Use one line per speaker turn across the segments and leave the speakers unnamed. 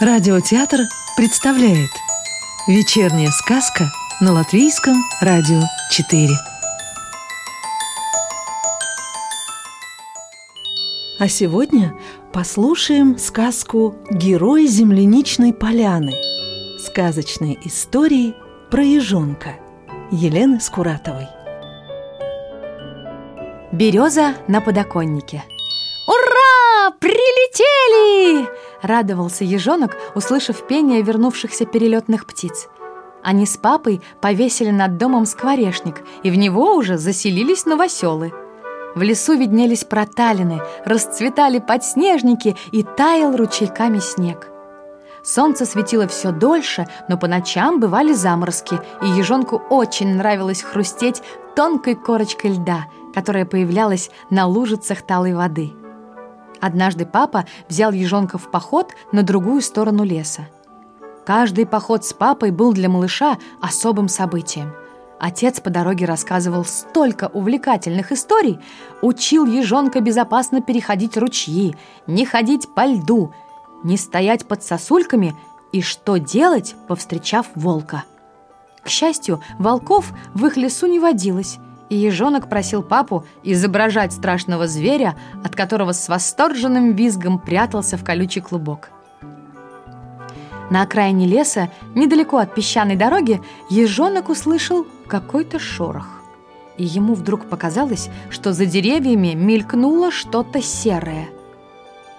Радиотеатр представляет Вечерняя сказка на Латвийском радио 4 А сегодня послушаем сказку «Герой земляничной поляны» Сказочные истории про ежонка Елены Скуратовой
Береза на подоконнике «Ура! Прилетели!» – радовался ежонок, услышав пение вернувшихся перелетных птиц. Они с папой повесили над домом скворечник, и в него уже заселились новоселы. В лесу виднелись проталины, расцветали подснежники и таял ручейками снег. Солнце светило все дольше, но по ночам бывали заморозки, и ежонку очень нравилось хрустеть тонкой корочкой льда, которая появлялась на лужицах талой воды. Однажды папа взял ежонка в поход на другую сторону леса. Каждый поход с папой был для малыша особым событием. Отец по дороге рассказывал столько увлекательных историй, учил ежонка безопасно переходить ручьи, не ходить по льду, не стоять под сосульками и что делать, повстречав волка. К счастью, волков в их лесу не водилось, и ежонок просил папу изображать страшного зверя, от которого с восторженным визгом прятался в колючий клубок. На окраине леса, недалеко от песчаной дороги, ежонок услышал какой-то шорох. И ему вдруг показалось, что за деревьями мелькнуло что-то серое.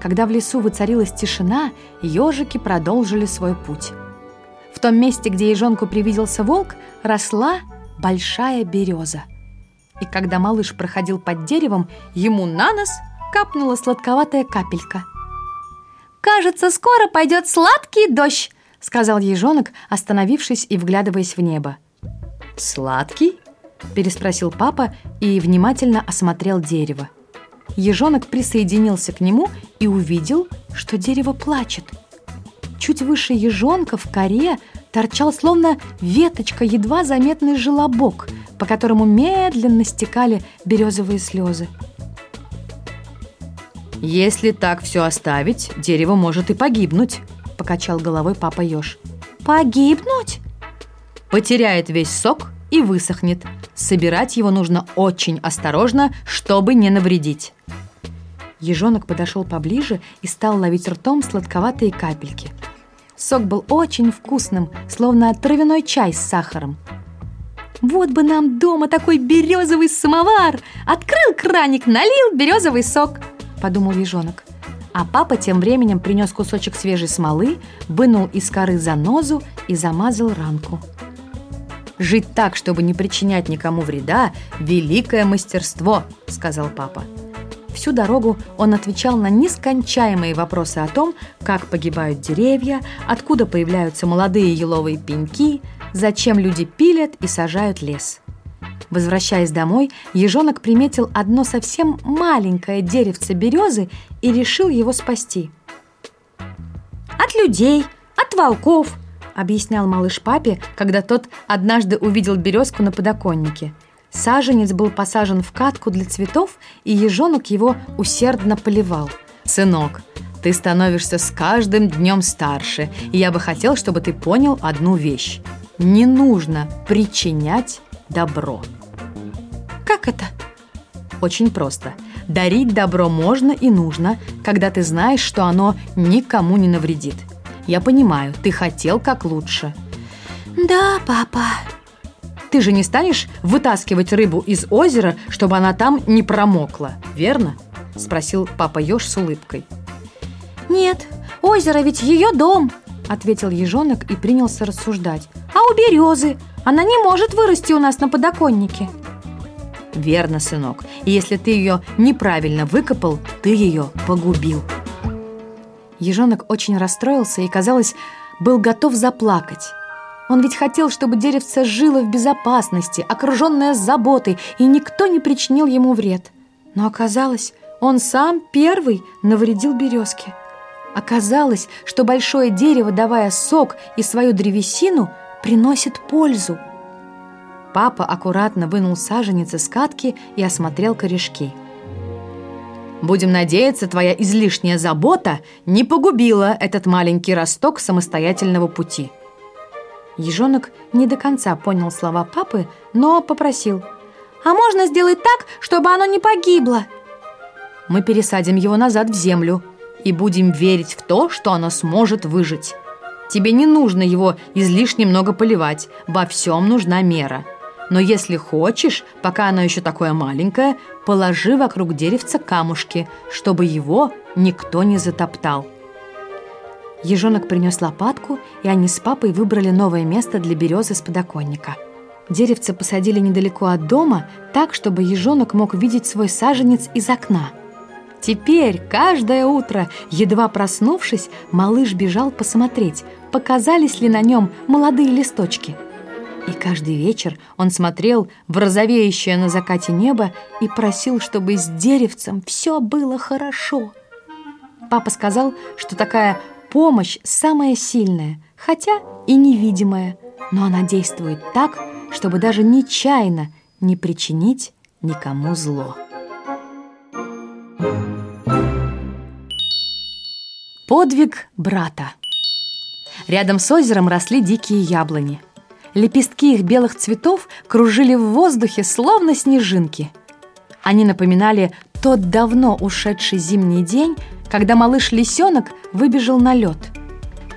Когда в лесу воцарилась тишина, ежики продолжили свой путь. В том месте, где ежонку привиделся волк, росла большая береза – и когда малыш проходил под деревом, ему на нос капнула сладковатая капелька. «Кажется, скоро пойдет сладкий дождь», — сказал ежонок, остановившись и вглядываясь в небо. «Сладкий?» — переспросил папа и внимательно осмотрел дерево. Ежонок присоединился к нему и увидел, что дерево плачет. Чуть выше ежонка в коре торчал словно веточка едва заметный желобок — по которому медленно стекали березовые слезы. «Если так все оставить, дерево может и погибнуть», — покачал головой папа еж. «Погибнуть?» «Потеряет весь сок и высохнет. Собирать его нужно очень осторожно, чтобы не навредить». Ежонок подошел поближе и стал ловить ртом сладковатые капельки. Сок был очень вкусным, словно травяной чай с сахаром. Вот бы нам дома такой березовый самовар! Открыл краник, налил березовый сок!» – подумал ежонок. А папа тем временем принес кусочек свежей смолы, вынул из коры занозу и замазал ранку. «Жить так, чтобы не причинять никому вреда – великое мастерство», – сказал папа. Всю дорогу он отвечал на нескончаемые вопросы о том, как погибают деревья, откуда появляются молодые еловые пеньки – зачем люди пилят и сажают лес. Возвращаясь домой, ежонок приметил одно совсем маленькое деревце березы и решил его спасти. «От людей, от волков», — объяснял малыш папе, когда тот однажды увидел березку на подоконнике. Саженец был посажен в катку для цветов, и ежонок его усердно поливал. «Сынок, ты становишься с каждым днем старше, и я бы хотел, чтобы ты понял одну вещь не нужно причинять добро. Как это? Очень просто. Дарить добро можно и нужно, когда ты знаешь, что оно никому не навредит. Я понимаю, ты хотел как лучше. Да, папа. Ты же не станешь вытаскивать рыбу из озера, чтобы она там не промокла, верно? Спросил папа Ёж с улыбкой. Нет, озеро ведь ее дом, ответил ежонок и принялся рассуждать. «А у березы? Она не может вырасти у нас на подоконнике!» «Верно, сынок. И если ты ее неправильно выкопал, ты ее погубил!» Ежонок очень расстроился и, казалось, был готов заплакать. Он ведь хотел, чтобы деревце жило в безопасности, окруженное заботой, и никто не причинил ему вред. Но оказалось, он сам первый навредил березке. Оказалось, что большое дерево, давая сок и свою древесину, приносит пользу. Папа аккуратно вынул саженец из катки и осмотрел корешки. Будем надеяться, твоя излишняя забота не погубила этот маленький росток самостоятельного пути». Ежонок не до конца понял слова папы, но попросил. «А можно сделать так, чтобы оно не погибло?» «Мы пересадим его назад в землю и будем верить в то, что оно сможет выжить. Тебе не нужно его излишне много поливать, во всем нужна мера. Но если хочешь, пока оно еще такое маленькое, положи вокруг деревца камушки, чтобы его никто не затоптал». Ежонок принес лопатку, и они с папой выбрали новое место для березы с подоконника. Деревце посадили недалеко от дома, так, чтобы ежонок мог видеть свой саженец из окна. Теперь, каждое утро, едва проснувшись, малыш бежал посмотреть, показались ли на нем молодые листочки. И каждый вечер он смотрел в розовеющее на закате небо и просил, чтобы с деревцем все было хорошо. Папа сказал, что такая Помощь самая сильная, хотя и невидимая, но она действует так, чтобы даже нечаянно не причинить никому зло. Подвиг брата Рядом с озером росли дикие яблони. Лепестки их белых цветов кружили в воздухе, словно снежинки. Они напоминали тот давно ушедший зимний день, когда малыш-лисенок выбежал на лед.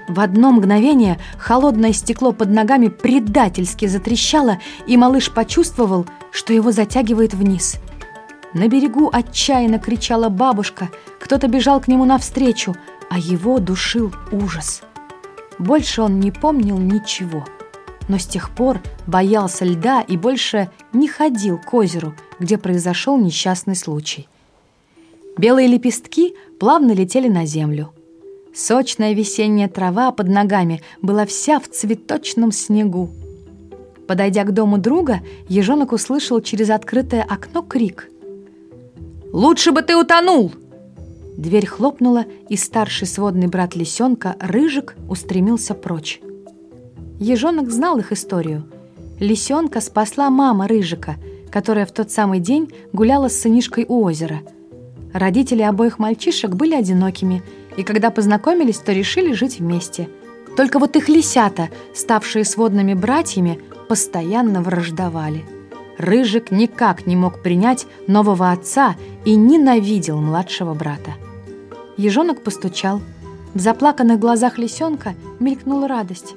В одно мгновение холодное стекло под ногами предательски затрещало, и малыш почувствовал, что его затягивает вниз. На берегу отчаянно кричала бабушка, кто-то бежал к нему навстречу, а его душил ужас. Больше он не помнил ничего, но с тех пор боялся льда и больше не ходил к озеру, где произошел несчастный случай. Белые лепестки плавно летели на землю. Сочная весенняя трава под ногами была вся в цветочном снегу. Подойдя к дому друга, ежонок услышал через открытое окно крик. «Лучше бы ты утонул!» Дверь хлопнула, и старший сводный брат лисенка, Рыжик, устремился прочь. Ежонок знал их историю. Лисенка спасла мама Рыжика, которая в тот самый день гуляла с сынишкой у озера – Родители обоих мальчишек были одинокими, и когда познакомились, то решили жить вместе. Только вот их лисята, ставшие сводными братьями, постоянно враждовали. Рыжик никак не мог принять нового отца и ненавидел младшего брата. Ежонок постучал. В заплаканных глазах лисенка мелькнула радость.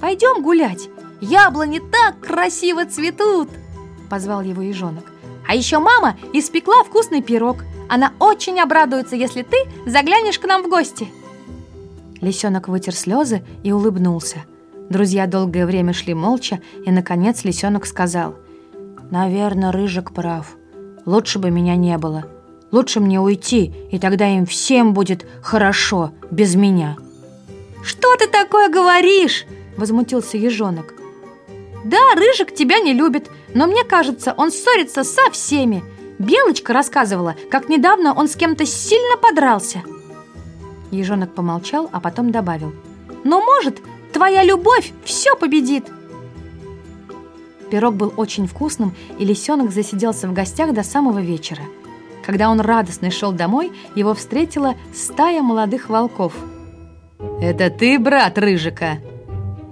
«Пойдем гулять! Яблони так красиво цветут!» — позвал его ежонок. А еще мама испекла вкусный пирог. Она очень обрадуется, если ты заглянешь к нам в гости. Лисенок вытер слезы и улыбнулся. Друзья долгое время шли молча, и, наконец, лисенок сказал. «Наверное, Рыжик прав. Лучше бы меня не было. Лучше мне уйти, и тогда им всем будет хорошо без меня». «Что ты такое говоришь?» – возмутился ежонок. «Да, Рыжик тебя не любит, но мне кажется, он ссорится со всеми. Белочка рассказывала, как недавно он с кем-то сильно подрался. Ежонок помолчал, а потом добавил. Но может, твоя любовь все победит. Пирог был очень вкусным, и лисенок засиделся в гостях до самого вечера. Когда он радостно шел домой, его встретила стая молодых волков. «Это ты, брат Рыжика?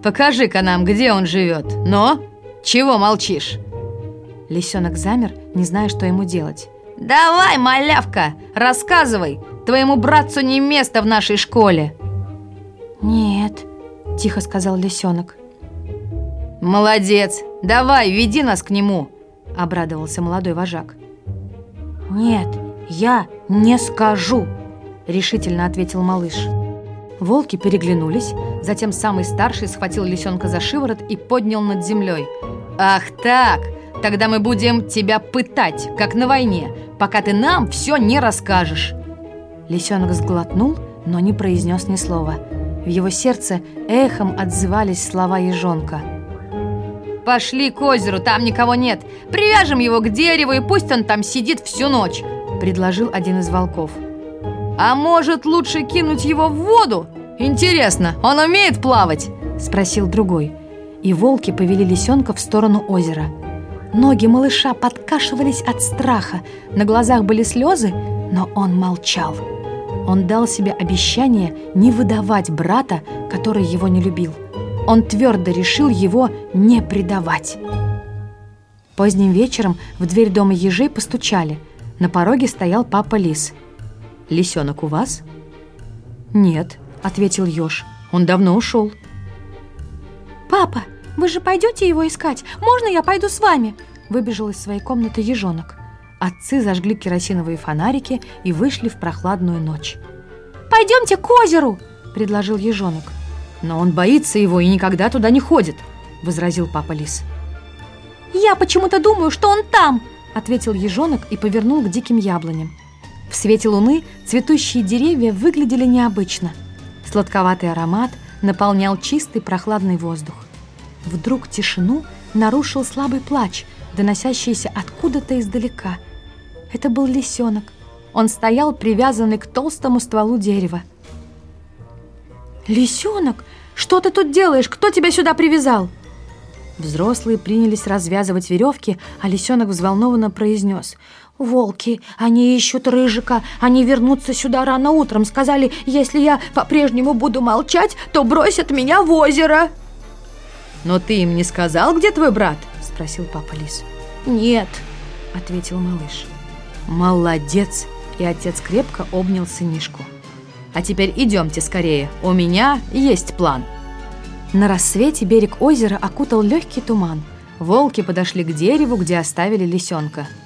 Покажи-ка нам, где он живет. Но, чего молчишь?» Лисенок замер, не зная, что ему делать. «Давай, малявка, рассказывай! Твоему братцу не место в нашей школе!» «Нет», — тихо сказал лисенок. «Молодец! Давай, веди нас к нему!» — обрадовался молодой вожак. «Нет, я не скажу!» — решительно ответил малыш. Волки переглянулись, затем самый старший схватил лисенка за шиворот и поднял над землей. «Ах так! Тогда мы будем тебя пытать, как на войне, пока ты нам все не расскажешь». Лисенок сглотнул, но не произнес ни слова. В его сердце эхом отзывались слова ежонка. «Пошли к озеру, там никого нет. Привяжем его к дереву, и пусть он там сидит всю ночь», — предложил один из волков. «А может, лучше кинуть его в воду? Интересно, он умеет плавать?» — спросил другой. И волки повели лисенка в сторону озера — Ноги малыша подкашивались от страха, на глазах были слезы, но он молчал. Он дал себе обещание не выдавать брата, который его не любил. Он твердо решил его не предавать. Поздним вечером в дверь дома ежей постучали. На пороге стоял папа лис. «Лисенок у вас?» «Нет», — ответил еж. «Он давно ушел».
«Папа, вы же пойдете его искать? Можно я пойду с вами?» Выбежал из своей комнаты ежонок.
Отцы зажгли керосиновые фонарики и вышли в прохладную ночь.
«Пойдемте к озеру!» – предложил ежонок.
«Но он боится его и никогда туда не ходит», – возразил папа лис.
«Я почему-то думаю, что он там!»
– ответил ежонок и повернул к диким яблоням. В свете луны цветущие деревья выглядели необычно. Сладковатый аромат наполнял чистый прохладный воздух. Вдруг тишину нарушил слабый плач, доносящийся откуда-то издалека. Это был лисенок. Он стоял привязанный к толстому стволу дерева.
«Лисенок, что ты тут делаешь? Кто тебя сюда привязал?»
Взрослые принялись развязывать веревки, а лисенок взволнованно произнес –
«Волки, они ищут Рыжика, они вернутся сюда рано утром. Сказали, если я по-прежнему буду молчать, то бросят меня в озеро».
«Но ты им не сказал, где твой брат?» – спросил папа Лис.
«Нет», –
ответил малыш. «Молодец!» – и отец крепко обнял сынишку. «А теперь идемте скорее, у меня есть план». На рассвете берег озера окутал легкий туман. Волки подошли к дереву, где оставили лисенка –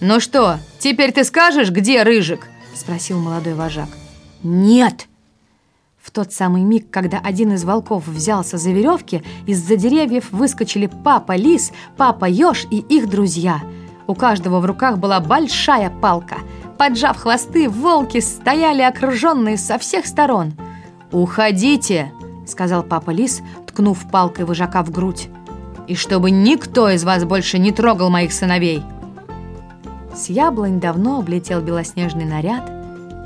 «Ну что, теперь ты скажешь, где Рыжик?» – спросил молодой вожак.
«Нет!»
В тот самый миг, когда один из волков взялся за веревки, из-за деревьев выскочили папа лис, папа еж и их друзья. У каждого в руках была большая палка. Поджав хвосты, волки стояли окруженные со всех сторон. «Уходите!» – сказал папа лис, ткнув палкой вожака в грудь. «И чтобы никто из вас больше не трогал моих сыновей!» С яблонь давно облетел белоснежный наряд.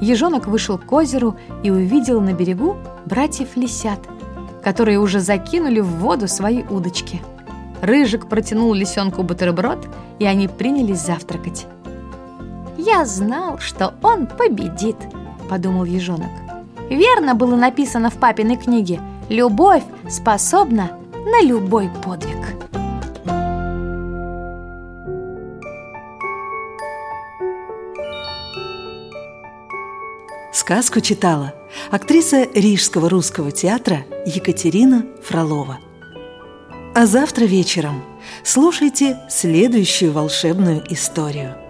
Ежонок вышел к озеру и увидел на берегу братьев лисят, которые уже закинули в воду свои удочки. Рыжик протянул лисенку бутерброд, и они принялись завтракать.
«Я знал, что он победит», — подумал ежонок. «Верно было написано в папиной книге. Любовь способна на любой подвиг».
Сказку читала актриса Рижского русского театра Екатерина Фролова. А завтра вечером слушайте следующую волшебную историю –